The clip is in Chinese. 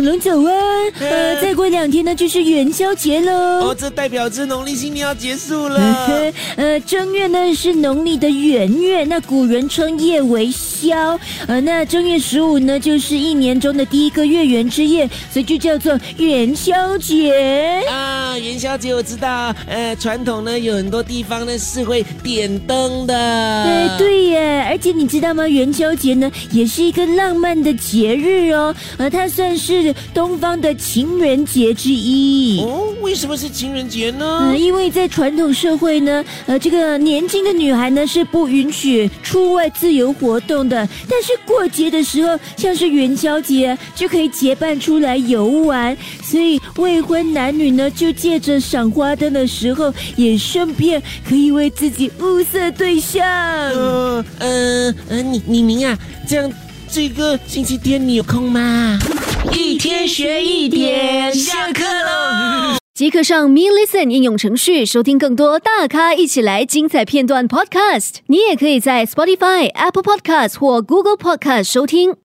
妮。呃，冷冷早安。呃，再过两天呢就是元宵节喽。哦，这代表着农历新年要结束了。呃，正月呢是农历的元月，那古人称夜为宵。呃，那正月十五呢就是一年中的第一个月圆之夜，所以就叫做元宵节。啊，元宵节我知道，呃，传统呢有很多地方呢是会点灯的。哎，对耶，而且你知道吗？元宵节呢也是一个浪漫的节日哦，呃，它算是东方的情人节之一。哦，为什么是情人节呢？嗯，因为在传统社会呢，呃，这个年轻的女孩呢是不允许出外自由活动的，但是过节的时候，像是元宵节就可以结伴出来游玩，所以未婚男女呢就借着赏花灯的时候，也顺便可以为自己物色对象。呃呃呃，你你明啊，这样这个星期天你有空吗？一天学一点，下课喽。即刻上 Me Listen 应用程序收听更多大咖一起来精彩片段 Podcast。你也可以在 Spotify、Apple Podcast 或 Google Podcast 收听。